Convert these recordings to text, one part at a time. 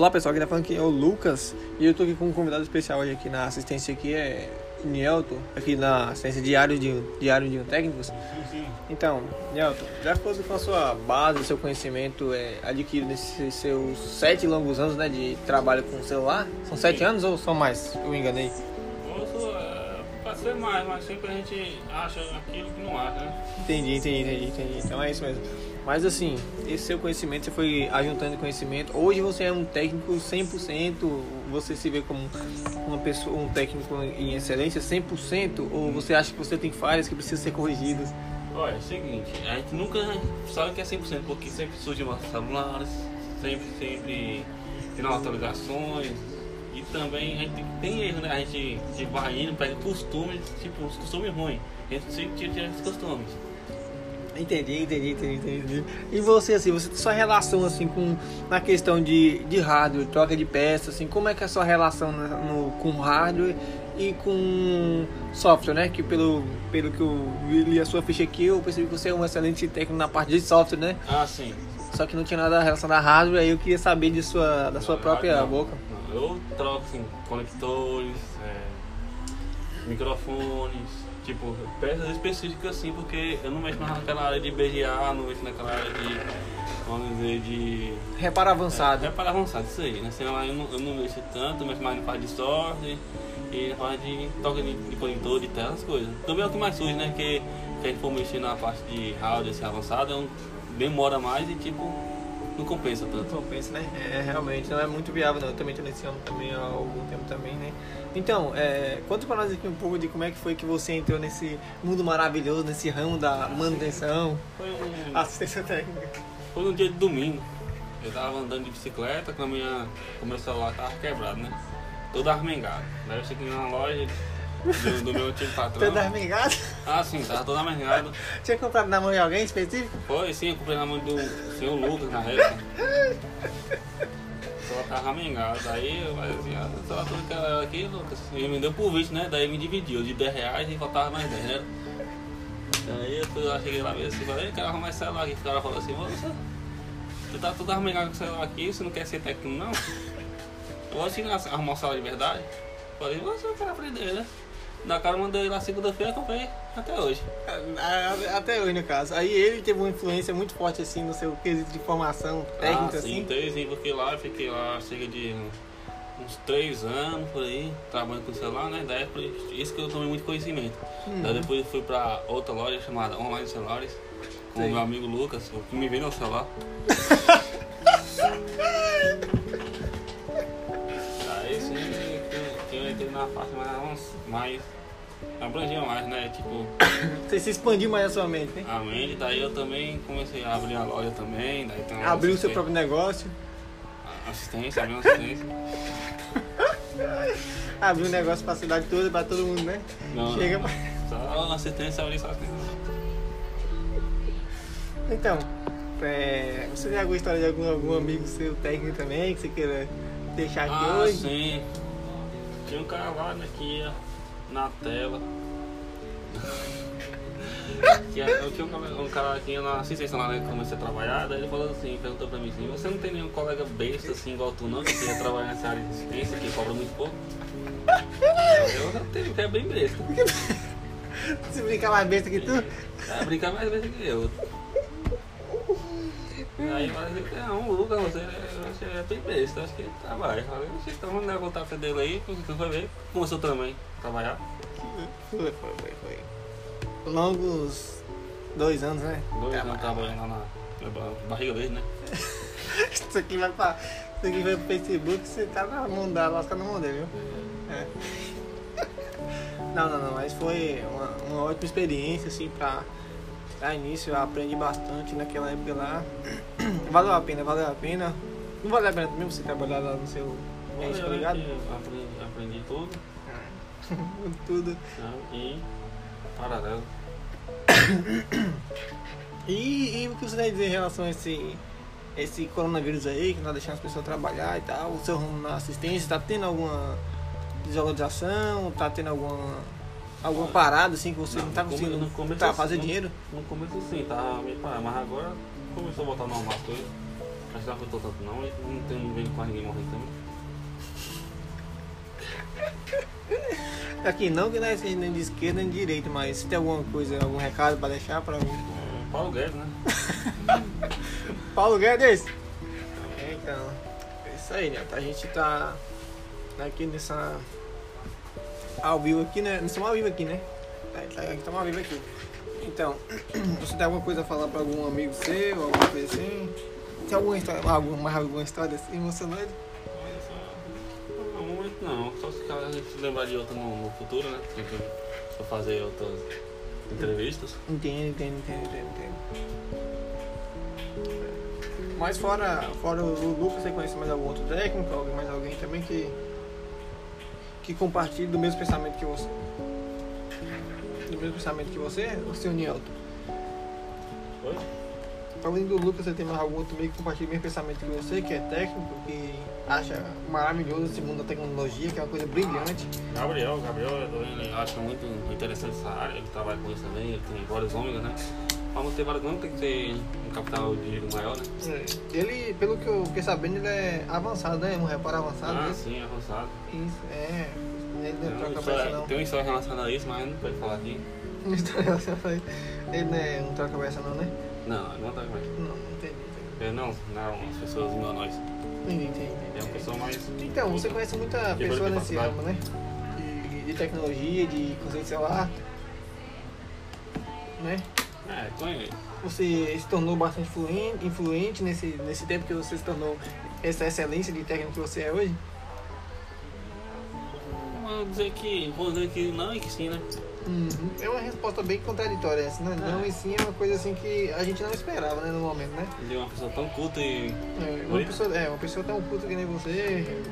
Olá pessoal, aqui tá falando que é o Lucas e eu tô aqui com um convidado especial hoje aqui na assistência aqui, é Nielton, aqui na assistência diário de, diário de técnicos. Então, Nielton, já fosse com a sua base, seu conhecimento é, adquirido nesses seus sete longos anos né, de trabalho com celular? São sete anos ou são mais? Eu me enganei. Moço, é, ser mais, mas sempre a gente acha aquilo que não acha, né? Entendi, entendi, entendi, entendi. Então é isso mesmo. Mas assim, esse seu conhecimento, você foi ajuntando conhecimento. Hoje você é um técnico 100%, você se vê como uma pessoa, um técnico em excelência 100% ou você acha que você tem falhas que precisam ser corrigidas? Olha, é o seguinte, a gente nunca sabe que é 100%, porque sempre surgem umas celulares, sempre, sempre tem atualizações. E também a gente tem erro, né? A gente, a gente vai indo, pega costumes, tipo, os costumes ruins. A gente sempre tira, tira esses costumes. Entendi, entendi, entendi, entendi. E você, assim, você tem sua relação, assim, com, na questão de, de hardware, troca de peças, assim, como é que é a sua relação na- no, com hardware e com software, né? Que pelo, pelo que eu li a sua ficha aqui, eu percebi que você é um excelente técnico na parte de software, né? Ah, sim. Só que não tinha nada relacionado a hardware, aí eu queria saber de sua, da sua Não, própria não, boca. não. Eu troco, assim, conectores, é, microfones, tipo, peças específicas assim, porque eu não mexo mais naquela área de BGA, não mexo naquela área de, vamos dizer, de... Reparo avançado. É para avançado, isso aí, né? Senão eu não, eu não mexo tanto, mexo mais na parte de software e na parte de toque de, de conector, de tela, essas coisas. Também é o que mais surge, né? Que, que a gente for mexer na parte de hardware assim, avançado, é demora mais e tipo, não compensa tanto. Então pensa, né? É, realmente não é muito viável não. Eu também tô nesse ano também há algum tempo também, né? Então, é, conta pra nós aqui um pouco de como é que foi que você entrou nesse mundo maravilhoso, nesse ramo da manutenção, Foi um, assistência técnica. Foi um dia de domingo. Eu tava andando de bicicleta com a minha. o meu celular tava quebrado, né? Todo armengado. Daí eu cheguei na loja do, do meu antigo patrão. Toda armengada? Ah sim, tava todo armengado. Tinha comprado na mão de alguém específico? Foi sim, eu comprei na mão do senhor Lucas na época. Só tava armengado. Aí eu falei assim, ah, só tudo que era aqui, Lucas. Ele me deu por visto, né? Daí me dividiu de 10 reais e faltava mais 10, né? Aí eu, cheguei lá mesmo assim, falei, eu quero arrumar esse celular aqui. O cara falou assim, moça, tu tá todo armengado com o celular aqui, você não quer ser técnico não? Eu vou a arrumar o celular de verdade. Falei, você eu quero aprender, né? Da cara eu mandei lá segunda-feira, comprei até hoje. A- a- Até hoje, no caso. Aí ele teve uma influência muito forte, assim, no seu quesito de formação técnica, ah, sim, assim. teve sim, porque lá eu fiquei lá cerca de uns três anos por aí, trabalhando com celular, né? Daí foi isso que eu tomei muito conhecimento. Hum. Daí depois eu fui pra outra loja chamada Online Celulares, com o meu amigo Lucas, o que me vendeu o celular. eu entrei na parte mais, mais abrangia mais, né? Tipo, Você se expandiu mais a sua mente, né? a mente, daí eu também comecei a abrir a loja também, daí tem uma Abriu o seu próprio negócio. Assistência, abriu uma assistência. Abriu um negócio pra cidade toda, pra todo mundo, né? Não, Chega não. pra... Só assistência, abrir só assistência. Então, é, você tem alguma história de algum, algum amigo seu técnico também que você queira deixar aqui Ah, hoje? sim. Tinha um cara lá que ia na tela. que é- eu tinha um, cara- um ia na assistência lá, né? Que comecei a trabalhar, daí ele falou assim, perguntou pra mim assim, você não tem nenhum colega besta assim igual tu não, que queria trabalhar nessa área de assistência, que cobra muito pouco? Eu já tenho, que é bem besta. Se brincar mais besta que tu? É, brincar mais besta que eu. Aí eu falei assim, não, Lucas, você, você é bem besta, acho que ele trabalha. Eu falei, "Oxe, então vamos dar contato dele aí, porque foi ver. Começou também a trabalhar. Foi, foi, foi, foi. Longos dois anos, né? Dois anos trabalhando lá na, na ba- barriga dele, né? Isso aqui vai pra. Isso aqui vai pro Facebook, você tá na mão da lasca na mão dele, viu? É. Não, não, não, mas foi uma, uma ótima experiência, assim, pra dar início. Eu aprendi bastante naquela época lá. Valeu a pena, valeu a pena. Não valeu a pena também você trabalhar lá no seu mês, tá ligado? Aprendi, aprendi tudo. Tudo. E paralelo. E, e o que você tem dizer em relação a esse, esse coronavírus aí, que não tá deixando as pessoas trabalhar e tal? O seu rumo na assistência, tá tendo alguma desorganização? Tá tendo alguma, alguma parada assim que você não, tá no come- conseguindo no começo tá, fazer no- dinheiro? No começo sim, tava meio parado, mas agora começou a voltar normal as coisas. Acho que não afetou tanto não, não tem não vendo quase ninguém morrendo também. Aqui não que não é nem de esquerda nem de direita, mas se tem alguma coisa, algum recado pra deixar pra mim. É, Paulo Guedes, né? Paulo Guedes! É, então, é isso aí, né? A gente tá aqui nessa. Ao vivo aqui, né? Nós estamos ao vivo aqui, né? É, tá, estamos ao vivo aqui. Então, você tem alguma coisa a falar pra algum amigo seu, alguma coisa assim? Tem alguma história, mais alguma história assim emocionante? Só. Não, não. Só se a gente lembrar de outra no, no futuro, né? Tem que pra fazer outras entrevistas. Entendo, entendo, entendo, entendo, entendo. Mas fora, fora o Lucas, você conhece mais algum outro técnico? Alguém, mais alguém também que, que compartilhe do mesmo pensamento que você? Do mesmo pensamento que você, o seu Nielton? Além do Lucas, você tem mais algum outro meio que compartilha o mesmo pensamento que você, que é técnico, que acha maravilhoso esse mundo da tecnologia, que é uma coisa brilhante. Gabriel, Gabriel, ele acha muito interessante essa área, ele trabalha com isso também, ele tem vários ômegas, né? Não ter vários ômegas tem que ter um capital de giro maior, né? É, Ele, pelo que eu fiquei sabendo, ele é avançado, né? Um reparo avançado. Ah, né? sim, avançado. Isso, é. Ele não é Tem troca peça, história- não. Tem uma história relacionada a isso, mas não pode falar aqui. Uma história relacionada a isso. Ele não é um troca peça, não, né? Não, não tá mais. Não, não entendi. entendi. Não, não, as pessoas nós. Entendi, entendi. É uma pessoa mais. Então, você conhece muita Que pessoa nesse ramo, né? De, de tecnologia, de conceito celular. Né? É, conheço. Você se tornou bastante influente, influente nesse, nesse tempo que você se tornou essa excelência de técnico que você é hoje? Dizer que. Dizer que não e que sim, né? Uhum. É uma resposta bem contraditória essa, né? Não e sim é uma coisa assim que a gente não esperava, né, no momento, né? É uma pessoa tão culta e. É, uma pessoa, é, uma pessoa tão puta que nem você,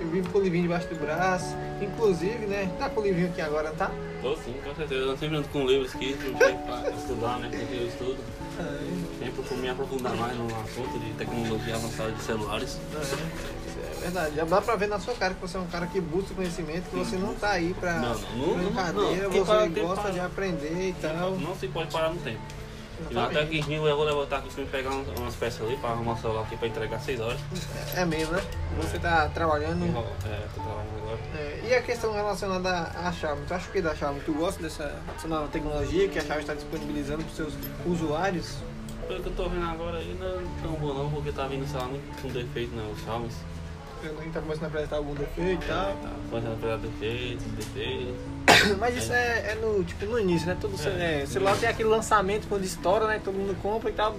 eu vivo com o livrinho debaixo do braço, inclusive, né? Tá com o livrinho aqui agora, tá? Tô sim, com certeza. Eu sempre ando com livros aqui pra estudar, né? Porque eu estudo. É, Sempre por me aprofundar mais no assunto de tecnologia avançada de celulares. é, é verdade. Já dá pra ver na sua cara que você é um cara que busca conhecimento, que você não tá aí pra Não, não, não, brincadeira, não. Para você gosta para. de aprender e tal. Não se pode parar no tempo. E até Exatamente. que eu vou levantar aqui pra pegar umas, peças ali pra arrumar o celular aqui pra entregar 6 horas. É mesmo, né? Você tá trabalhando. É, tô trabalhando agora. É, e a questão relacionada à Xiaomi, tu acha o que da Xiaomi? Tu gosta dessa, dessa nova tecnologia que a Xiaomi está disponibilizando para os seus usuários? Pelo que eu tô vendo agora aí, não é tão bom não, porque tá vindo, sei lá, muito com defeito, né? Os Xiaomi. Eu não tá começando a apresentar algum defeito e tal. Tá fazendo pegar defeitos, defeitos. Mas isso é, é no, tipo, no início, né? Todo É. é, celular tem aquele lançamento quando estoura, né? Todo mundo compra e tal.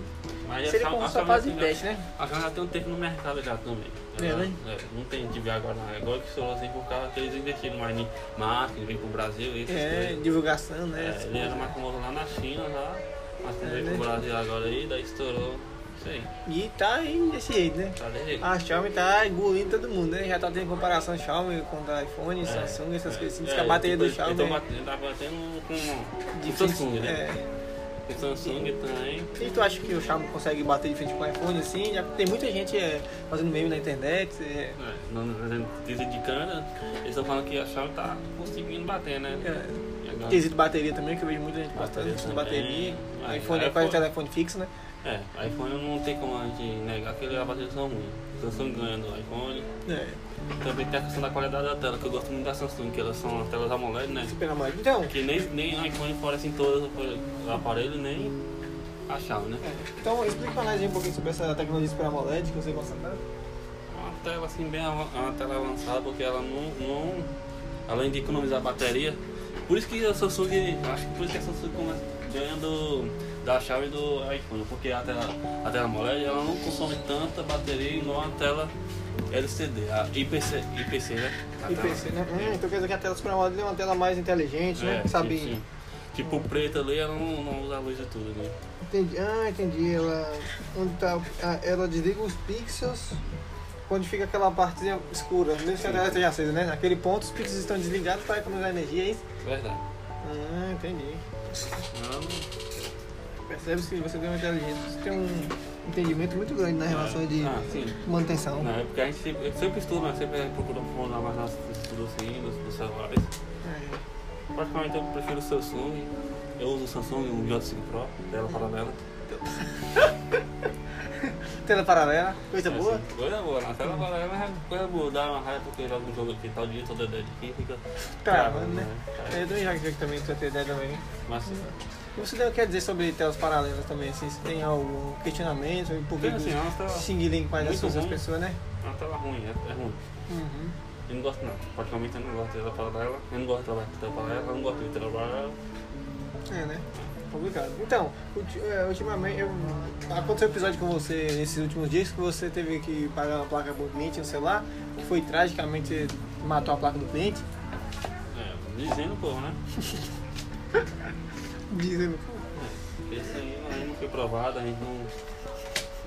Mas Seria como só fase de teste, né? A Xiaomi já tem um tempo no mercado já também. É, né? é, não tem de ver agora não. Agora que estourou assim por causa que eles investiram mais em marketing, veio pro Brasil essas É, coisas. divulgação, né? É, ele era mais famoso lá na China já, mas É, veio né? pro Brasil agora aí, daí estourou. Aí, E tá aí desse jeito, né? tá de jeito. A Xiaomi tá engolindo todo mundo, né? Já tá tendo comparação Xiaomi contra iPhone, É, Samsung, essas é, coisas assim. Diz é, que a bateria tipo, do Xiaomi Ele tá é batendo, tá com o. Samsung, né? É. O Samsung também. E tu acha que o Xiaomi consegue bater de frente com o iPhone assim? Já tem muita gente é, fazendo meme na internet. É, É, no no quesito de câmera, eles estão falando que a Xiaomi tá conseguindo bater, né? é, E quesito bateria também, que eu vejo muita gente Bateria também. bateria. Aí, iPhone é aí quase telefone fixo, né? É, iPhone não tem como a gente negar que a bateria são ruins. Samsung ganha do iPhone. É, Também tem a questão da qualidade da tela, que eu gosto muito da Samsung, que elas são as telas AMOLED, né? super AMOLED. Então, Que nem, nem iPhone fornece em todos os aparelhos, nem a Xiaomi, né? é, então explica pra nós um pouquinho sobre essa tecnologia super AMOLED que você gosta tanto. Uma tela assim bem avan- uma tela avançada, porque ela não, não. Além de economizar bateria. Por isso que a Samsung. Acho que por isso que a Samsung começa ganhando da Xiaomi e do iPhone, porque a tela, a tela AMOLED ela não consome tanta bateria igual a tela LCD, a IPC, IPC né? A tela- IPC, né? Hum, então quer dizer que a tela super AMOLED é uma tela mais inteligente, né? É, Sabe? sim, sim. Tipo o preto ali, ela não, não usa a luz de tudo, né? Entendi. Ah, entendi. Ela, onde tá, ah, ela desliga os pixels quando fica aquela partezinha escura, mesmo que a tela esteja acesa, né? Naquele ponto os pixels estão desligados para economizar energia, é isso? Verdade. Ah, entendi. Não- Percebe que você tem uma inteligência, você tem um entendimento muito grande na relação de Ah, manutenção. Não, é porque a gente sempre, eu sempre estuda, mas sempre procura aprofundar mais nossos estudos assim, dos, dos celulares. É. Praticamente eu prefiro o Samsung. Eu uso o Samsung, um J5 Pro, tela paralela. Tela paralela, coisa boa. Assim, coisa boa, na tela paralela é coisa boa, dá uma raiva porque joga um jogo aqui, tá o dia todo dedo aqui, fica Travando, né? É, Eu também já vi também, pra ter ideia também. Mas O que você quer dizer sobre telas paralelas também? Assim, se tem algum questionamento por que assim, é Xing faz as coisas ruim. pessoas, né? é uma tela ruim, é, é ruim. Uhum. Eu não gosto não, praticamente eu não gosto de tela paralela, eu não gosto de trabalhar com tela paralela, eu não gosto de tela paralela. É, né? Complicado. Então, é, ultimamente, eu, aconteceu um episódio com você nesses últimos dias que você teve que pagar uma placa pro cliente no celular, que foi tragicamente matou a placa do cliente. É, dizendo povo, né? Dizendo, Esse aí não, aí não foi provado, a gente não,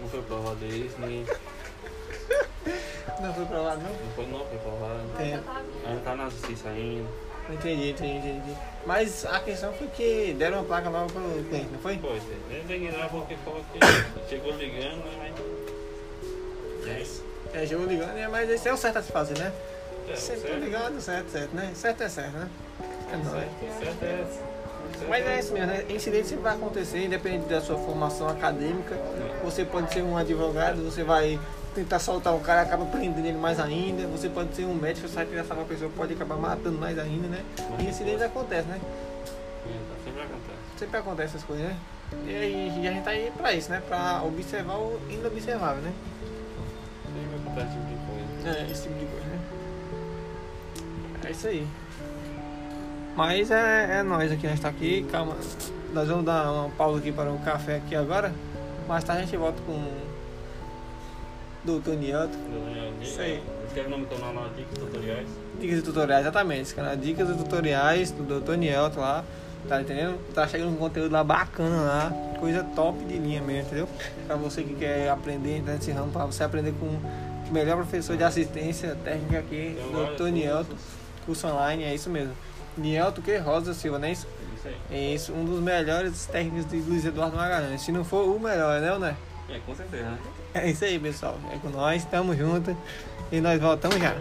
não foi provado isso, nem, não foi lá, não? não foi, não foi provado. É, Ainda tá na justiça ainda. Entendi, entendi, entendi. Mas a questão foi que deram uma placa nova pro cliente, não foi? Pois é, ele tem que dar porque falou que chegou ligando? Mas. É isso. É, chegou ligando, né? mas esse é o certo a se fazer, né? É, Sempre certo, ligado, certo, certo, né? Certo é certo, né? É nóis. certo, certo é. certo Mas é isso mesmo, né? Incidente sempre vai acontecer, independente da sua formação acadêmica. Você pode ser um advogado, você vai tentar soltar o cara, acaba prendendo ele mais ainda. Você pode ser um médico, você vai tentar salvar a pessoa, pode acabar matando mais ainda, né? E incidentes acontecem, né? É, Sempre acontece. Sempre acontece essas coisas, né? E, aí, e a gente tá aí pra isso, né? Pra observar o inobservável, né? Sempre acontece esse tipo de coisa. É, esse tipo de coisa, né? É isso aí. Mas é, é nós aqui, nós tá aqui, calma. Nós vamos dar uma pausa aqui para um café aqui agora. Mais tarde a gente volta com o Doutor Nianto. Isso aí. Escreve o nome do canal lá, Dicas Tutoriais. Dicas e tutoriais, exatamente. Esse canal Dicas e tutoriais do Doutor Nielto lá. Tá entendendo? Tá chegando um conteúdo lá bacana lá. Coisa top de linha mesmo, entendeu? Pra você que quer aprender, entrar nesse ramo, pra você aprender com o melhor professor de assistência técnica aqui, Doutor vários Nielto. Curso online, é isso mesmo. Nielto que Rosa Silva, não é isso? Isso aí. É isso, um dos melhores técnicos de Luiz Eduardo Magalhães. Se não for o melhor, né, né? É, com certeza, né? É isso aí, pessoal. É com nós, tamo junto. E nós voltamos já.